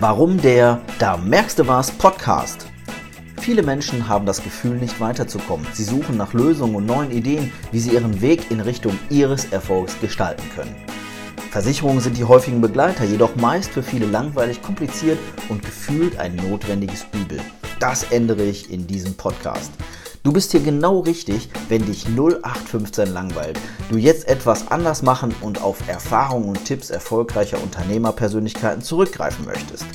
Warum der Da merkst du was Podcast? Viele Menschen haben das Gefühl, nicht weiterzukommen. Sie suchen nach Lösungen und neuen Ideen, wie sie ihren Weg in Richtung ihres Erfolgs gestalten können. Versicherungen sind die häufigen Begleiter, jedoch meist für viele langweilig, kompliziert und gefühlt ein notwendiges Übel. Das ändere ich in diesem Podcast. Du bist hier genau richtig, wenn dich 0815 langweilt. Du jetzt etwas anders machen und auf Erfahrungen und Tipps erfolgreicher Unternehmerpersönlichkeiten zurückgreifen möchtest.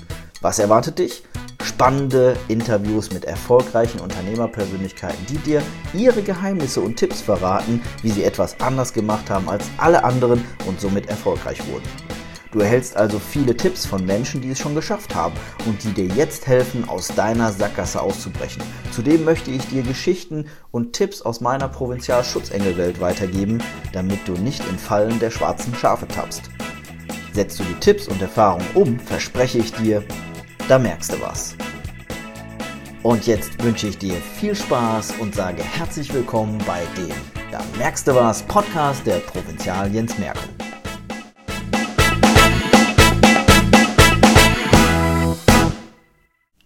Was erwartet dich? Spannende Interviews mit erfolgreichen Unternehmerpersönlichkeiten, die dir ihre Geheimnisse und Tipps verraten, wie sie etwas anders gemacht haben als alle anderen und somit erfolgreich wurden. Du erhältst also viele Tipps von Menschen, die es schon geschafft haben und die dir jetzt helfen, aus deiner Sackgasse auszubrechen. Zudem möchte ich dir Geschichten und Tipps aus meiner Provinzial-Schutzengelwelt weitergeben, damit du nicht in Fallen der schwarzen Schafe tappst. Setzt du die Tipps und Erfahrungen um, verspreche ich dir, da merkst du was. Und jetzt wünsche ich dir viel Spaß und sage herzlich willkommen bei dem Da merkst du was Podcast der Provinzial Jens Merkel.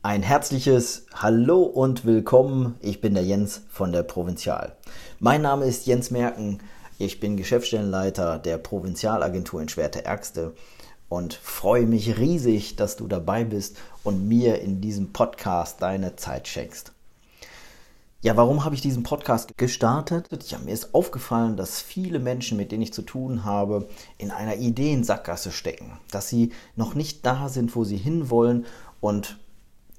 Ein herzliches Hallo und willkommen. Ich bin der Jens von der Provinzial. Mein Name ist Jens Merken. Ich bin Geschäftsstellenleiter der Provinzialagentur in Schwerte-Ärgste und freue mich riesig, dass du dabei bist und mir in diesem Podcast deine Zeit schenkst. Ja, warum habe ich diesen Podcast gestartet? Ja, mir ist aufgefallen, dass viele Menschen, mit denen ich zu tun habe, in einer Ideensackgasse stecken, dass sie noch nicht da sind, wo sie hinwollen und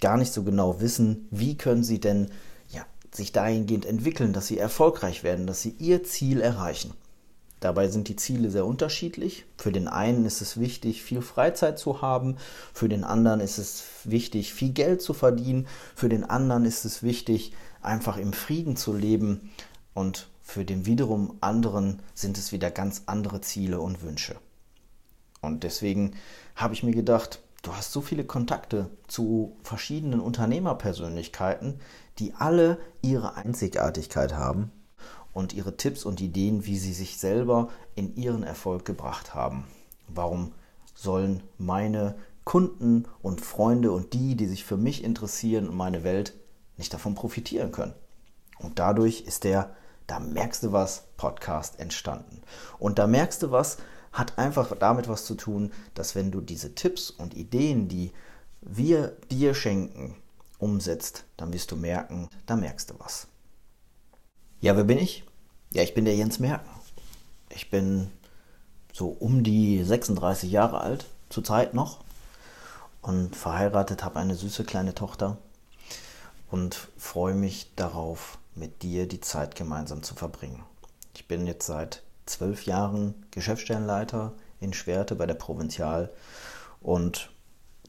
gar nicht so genau wissen, wie können sie denn ja, sich dahingehend entwickeln, dass sie erfolgreich werden, dass sie ihr Ziel erreichen. Dabei sind die Ziele sehr unterschiedlich. Für den einen ist es wichtig, viel Freizeit zu haben, für den anderen ist es wichtig, viel Geld zu verdienen, für den anderen ist es wichtig, einfach im Frieden zu leben und für den wiederum anderen sind es wieder ganz andere Ziele und Wünsche. Und deswegen habe ich mir gedacht, Du hast so viele Kontakte zu verschiedenen Unternehmerpersönlichkeiten, die alle ihre Einzigartigkeit haben und ihre Tipps und Ideen, wie sie sich selber in ihren Erfolg gebracht haben. Warum sollen meine Kunden und Freunde und die, die sich für mich interessieren und meine Welt, nicht davon profitieren können? Und dadurch ist der Da merkst du was Podcast entstanden. Und da merkst du was, hat einfach damit was zu tun, dass wenn du diese Tipps und Ideen, die wir dir schenken, umsetzt, dann wirst du merken, da merkst du was. Ja, wer bin ich? Ja, ich bin der Jens Merken. Ich bin so um die 36 Jahre alt, zurzeit noch, und verheiratet, habe eine süße kleine Tochter und freue mich darauf, mit dir die Zeit gemeinsam zu verbringen. Ich bin jetzt seit zwölf Jahren Geschäftsstellenleiter in Schwerte bei der Provinzial. Und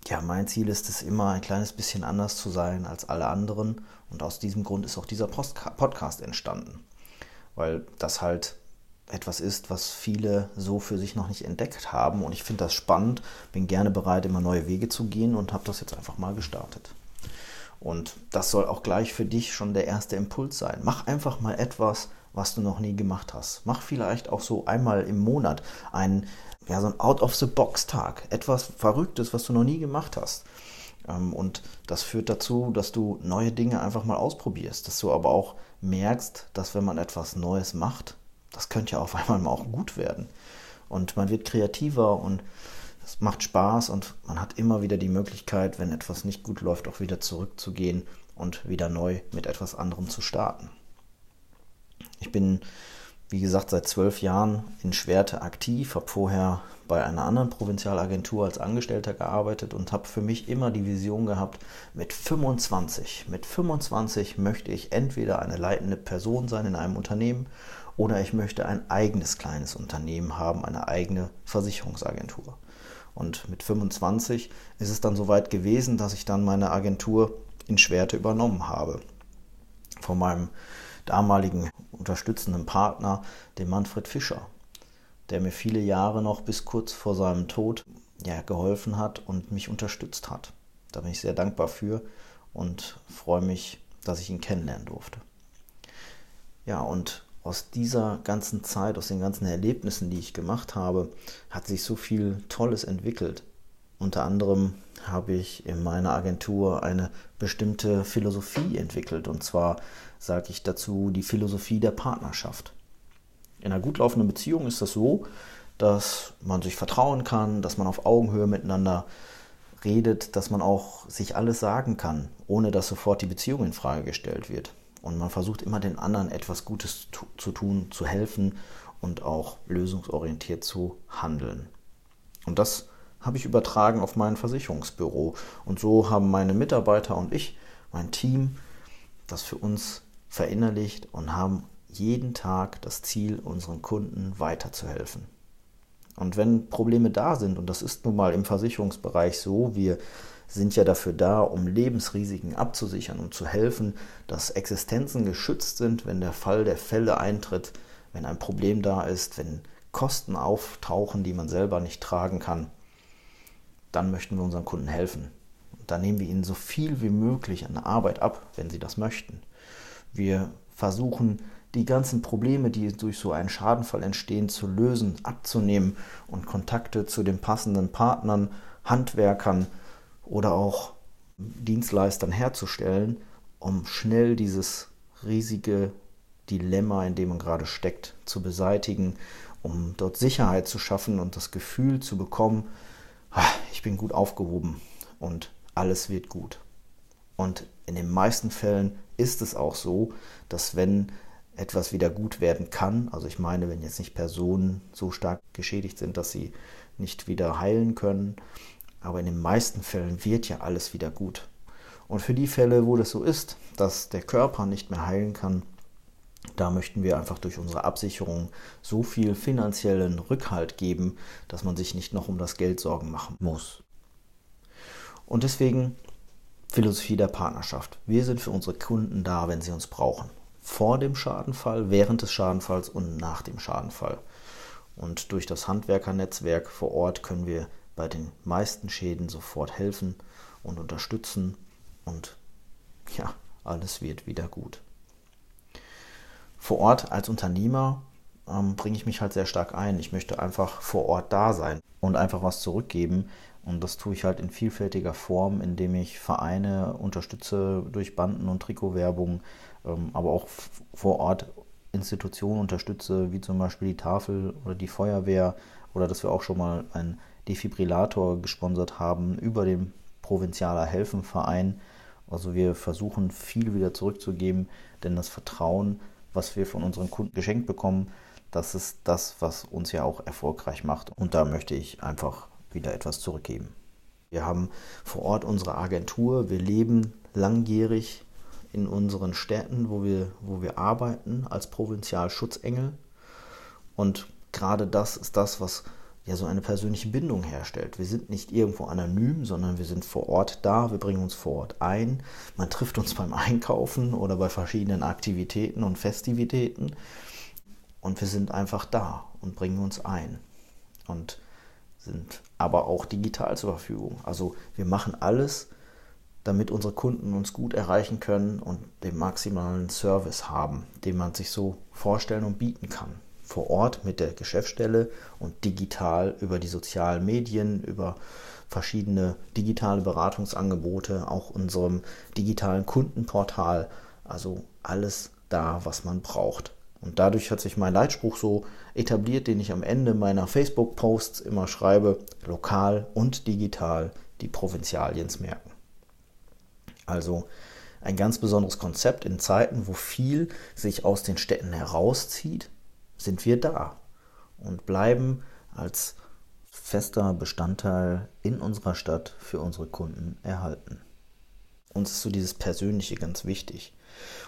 ja, mein Ziel ist es immer, ein kleines bisschen anders zu sein als alle anderen. Und aus diesem Grund ist auch dieser Podcast entstanden. Weil das halt etwas ist, was viele so für sich noch nicht entdeckt haben. Und ich finde das spannend, bin gerne bereit, immer neue Wege zu gehen und habe das jetzt einfach mal gestartet. Und das soll auch gleich für dich schon der erste Impuls sein. Mach einfach mal etwas, was du noch nie gemacht hast. Mach vielleicht auch so einmal im Monat einen, ja, so ein Out-of-the-Box-Tag. Etwas Verrücktes, was du noch nie gemacht hast. Ähm, und das führt dazu, dass du neue Dinge einfach mal ausprobierst. Dass du aber auch merkst, dass wenn man etwas Neues macht, das könnte ja auf einmal mal auch gut werden. Und man wird kreativer und es macht Spaß und man hat immer wieder die Möglichkeit, wenn etwas nicht gut läuft, auch wieder zurückzugehen und wieder neu mit etwas anderem zu starten. Ich bin, wie gesagt, seit zwölf Jahren in Schwerte aktiv, habe vorher bei einer anderen Provinzialagentur als Angestellter gearbeitet und habe für mich immer die Vision gehabt, mit 25, mit 25 möchte ich entweder eine leitende Person sein in einem Unternehmen oder ich möchte ein eigenes kleines Unternehmen haben, eine eigene Versicherungsagentur. Und mit 25 ist es dann soweit gewesen, dass ich dann meine Agentur in Schwerte übernommen habe. Von meinem damaligen unterstützenden Partner, dem Manfred Fischer, der mir viele Jahre noch bis kurz vor seinem Tod ja, geholfen hat und mich unterstützt hat. Da bin ich sehr dankbar für und freue mich, dass ich ihn kennenlernen durfte. Ja, und aus dieser ganzen Zeit, aus den ganzen Erlebnissen, die ich gemacht habe, hat sich so viel Tolles entwickelt. Unter anderem habe ich in meiner Agentur eine bestimmte Philosophie entwickelt. Und zwar sage ich dazu die Philosophie der Partnerschaft. In einer gut laufenden Beziehung ist das so, dass man sich vertrauen kann, dass man auf Augenhöhe miteinander redet, dass man auch sich alles sagen kann, ohne dass sofort die Beziehung in Frage gestellt wird. Und man versucht immer den anderen etwas Gutes zu tun, zu helfen und auch lösungsorientiert zu handeln. Und das habe ich übertragen auf mein Versicherungsbüro. Und so haben meine Mitarbeiter und ich, mein Team, das für uns verinnerlicht und haben jeden Tag das Ziel, unseren Kunden weiterzuhelfen. Und wenn Probleme da sind, und das ist nun mal im Versicherungsbereich so, wir sind ja dafür da, um Lebensrisiken abzusichern, um zu helfen, dass Existenzen geschützt sind, wenn der Fall der Fälle eintritt, wenn ein Problem da ist, wenn Kosten auftauchen, die man selber nicht tragen kann, dann möchten wir unseren Kunden helfen. Da nehmen wir ihnen so viel wie möglich an Arbeit ab, wenn sie das möchten. Wir versuchen, die ganzen Probleme, die durch so einen Schadenfall entstehen, zu lösen, abzunehmen und Kontakte zu den passenden Partnern, Handwerkern oder auch Dienstleistern herzustellen, um schnell dieses riesige Dilemma, in dem man gerade steckt, zu beseitigen, um dort Sicherheit zu schaffen und das Gefühl zu bekommen, ich bin gut aufgehoben und alles wird gut. Und in den meisten Fällen ist es auch so, dass wenn etwas wieder gut werden kann. Also ich meine, wenn jetzt nicht Personen so stark geschädigt sind, dass sie nicht wieder heilen können. Aber in den meisten Fällen wird ja alles wieder gut. Und für die Fälle, wo das so ist, dass der Körper nicht mehr heilen kann, da möchten wir einfach durch unsere Absicherung so viel finanziellen Rückhalt geben, dass man sich nicht noch um das Geld Sorgen machen muss. Und deswegen Philosophie der Partnerschaft. Wir sind für unsere Kunden da, wenn sie uns brauchen vor dem Schadenfall, während des Schadenfalls und nach dem Schadenfall. Und durch das Handwerkernetzwerk vor Ort können wir bei den meisten Schäden sofort helfen und unterstützen und ja, alles wird wieder gut. Vor Ort als Unternehmer ähm, bringe ich mich halt sehr stark ein. Ich möchte einfach vor Ort da sein und einfach was zurückgeben. Und das tue ich halt in vielfältiger Form, indem ich Vereine unterstütze durch Banden- und Trikotwerbung, ähm, aber auch vor Ort Institutionen unterstütze, wie zum Beispiel die Tafel oder die Feuerwehr oder dass wir auch schon mal einen Defibrillator gesponsert haben über den Provinzialer Helfenverein. Also wir versuchen viel wieder zurückzugeben, denn das Vertrauen, was wir von unseren Kunden geschenkt bekommen, das ist das, was uns ja auch erfolgreich macht. Und da möchte ich einfach wieder etwas zurückgeben. Wir haben vor Ort unsere Agentur, wir leben langjährig in unseren Städten, wo wir, wo wir arbeiten, als Provinzialschutzengel. Und gerade das ist das, was ja so eine persönliche Bindung herstellt. Wir sind nicht irgendwo anonym, sondern wir sind vor Ort da, wir bringen uns vor Ort ein. Man trifft uns beim Einkaufen oder bei verschiedenen Aktivitäten und Festivitäten. Und wir sind einfach da und bringen uns ein. Und sind aber auch digital zur Verfügung. Also wir machen alles, damit unsere Kunden uns gut erreichen können und den maximalen Service haben, den man sich so vorstellen und bieten kann. Vor Ort mit der Geschäftsstelle und digital über die sozialen Medien, über verschiedene digitale Beratungsangebote, auch unserem digitalen Kundenportal. Also alles da, was man braucht. Und dadurch hat sich mein Leitspruch so etabliert, den ich am Ende meiner Facebook-Posts immer schreibe, lokal und digital die Provinzialiens merken. Also ein ganz besonderes Konzept in Zeiten, wo viel sich aus den Städten herauszieht, sind wir da und bleiben als fester Bestandteil in unserer Stadt für unsere Kunden erhalten. Uns ist so dieses Persönliche ganz wichtig.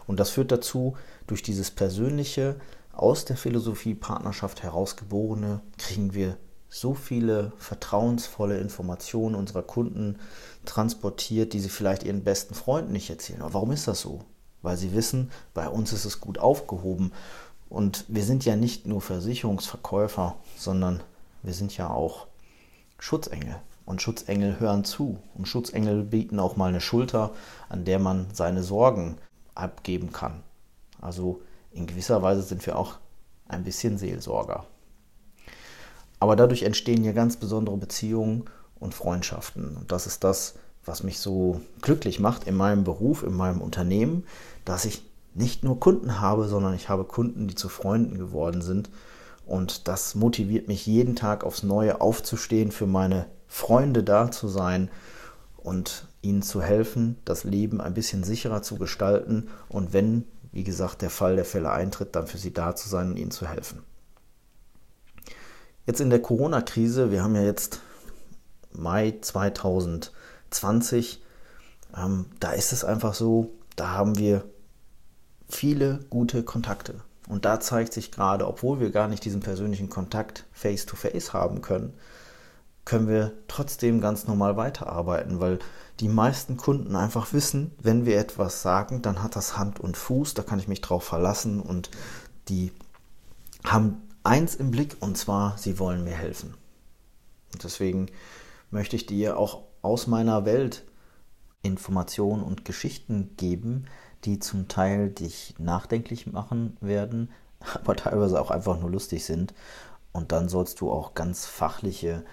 Und das führt dazu, durch dieses Persönliche aus der Philosophie Partnerschaft herausgeborene, kriegen wir so viele vertrauensvolle Informationen unserer Kunden transportiert, die sie vielleicht ihren besten Freunden nicht erzählen. Aber warum ist das so? Weil sie wissen, bei uns ist es gut aufgehoben. Und wir sind ja nicht nur Versicherungsverkäufer, sondern wir sind ja auch Schutzengel. Und Schutzengel hören zu. Und Schutzengel bieten auch mal eine Schulter, an der man seine Sorgen abgeben kann. Also in gewisser Weise sind wir auch ein bisschen Seelsorger. Aber dadurch entstehen ja ganz besondere Beziehungen und Freundschaften. Und das ist das, was mich so glücklich macht in meinem Beruf, in meinem Unternehmen, dass ich nicht nur Kunden habe, sondern ich habe Kunden, die zu Freunden geworden sind. Und das motiviert mich jeden Tag aufs Neue aufzustehen, für meine Freunde da zu sein und ihnen zu helfen, das Leben ein bisschen sicherer zu gestalten und wenn, wie gesagt, der Fall der Fälle eintritt, dann für sie da zu sein und ihnen zu helfen. Jetzt in der Corona-Krise, wir haben ja jetzt Mai 2020, ähm, da ist es einfach so, da haben wir viele gute Kontakte. Und da zeigt sich gerade, obwohl wir gar nicht diesen persönlichen Kontakt face-to-face -face haben können, können wir trotzdem ganz normal weiterarbeiten, weil die meisten Kunden einfach wissen, wenn wir etwas sagen, dann hat das Hand und Fuß, da kann ich mich drauf verlassen und die haben eins im Blick und zwar, sie wollen mir helfen. Und deswegen möchte ich dir auch aus meiner Welt Informationen und Geschichten geben, die zum Teil dich nachdenklich machen werden, aber teilweise auch einfach nur lustig sind. Und dann sollst du auch ganz fachliche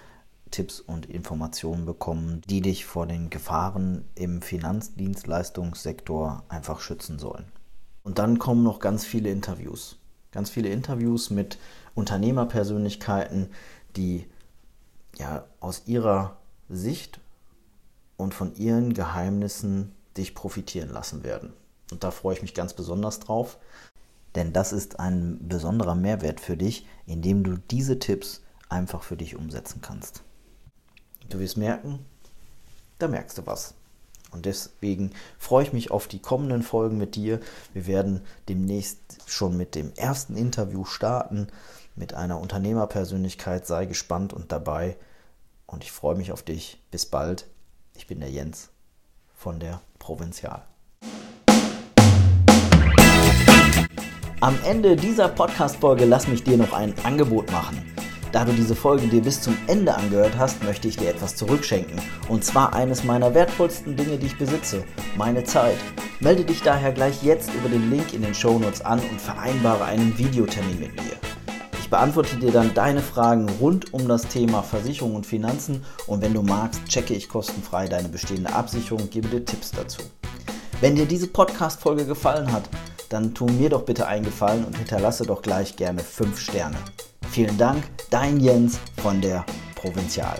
Tipps und Informationen bekommen, die dich vor den Gefahren im Finanzdienstleistungssektor einfach schützen sollen. Und dann kommen noch ganz viele Interviews. Ganz viele Interviews mit Unternehmerpersönlichkeiten, die ja aus ihrer Sicht und von ihren Geheimnissen dich profitieren lassen werden. Und da freue ich mich ganz besonders drauf, denn das ist ein besonderer Mehrwert für dich, indem du diese Tipps einfach für dich umsetzen kannst. Du wirst merken, da merkst du was. Und deswegen freue ich mich auf die kommenden Folgen mit dir. Wir werden demnächst schon mit dem ersten Interview starten mit einer Unternehmerpersönlichkeit. Sei gespannt und dabei. Und ich freue mich auf dich. Bis bald. Ich bin der Jens von der Provinzial. Am Ende dieser Podcast-Folge lass mich dir noch ein Angebot machen. Da du diese Folge dir bis zum Ende angehört hast, möchte ich dir etwas zurückschenken. Und zwar eines meiner wertvollsten Dinge, die ich besitze, meine Zeit. Melde dich daher gleich jetzt über den Link in den Shownotes an und vereinbare einen Videotermin mit mir. Ich beantworte dir dann deine Fragen rund um das Thema Versicherung und Finanzen und wenn du magst, checke ich kostenfrei deine bestehende Absicherung und gebe dir Tipps dazu. Wenn dir diese Podcast-Folge gefallen hat, dann tu mir doch bitte einen Gefallen und hinterlasse doch gleich gerne 5 Sterne. Vielen Dank, dein Jens von der Provinzial.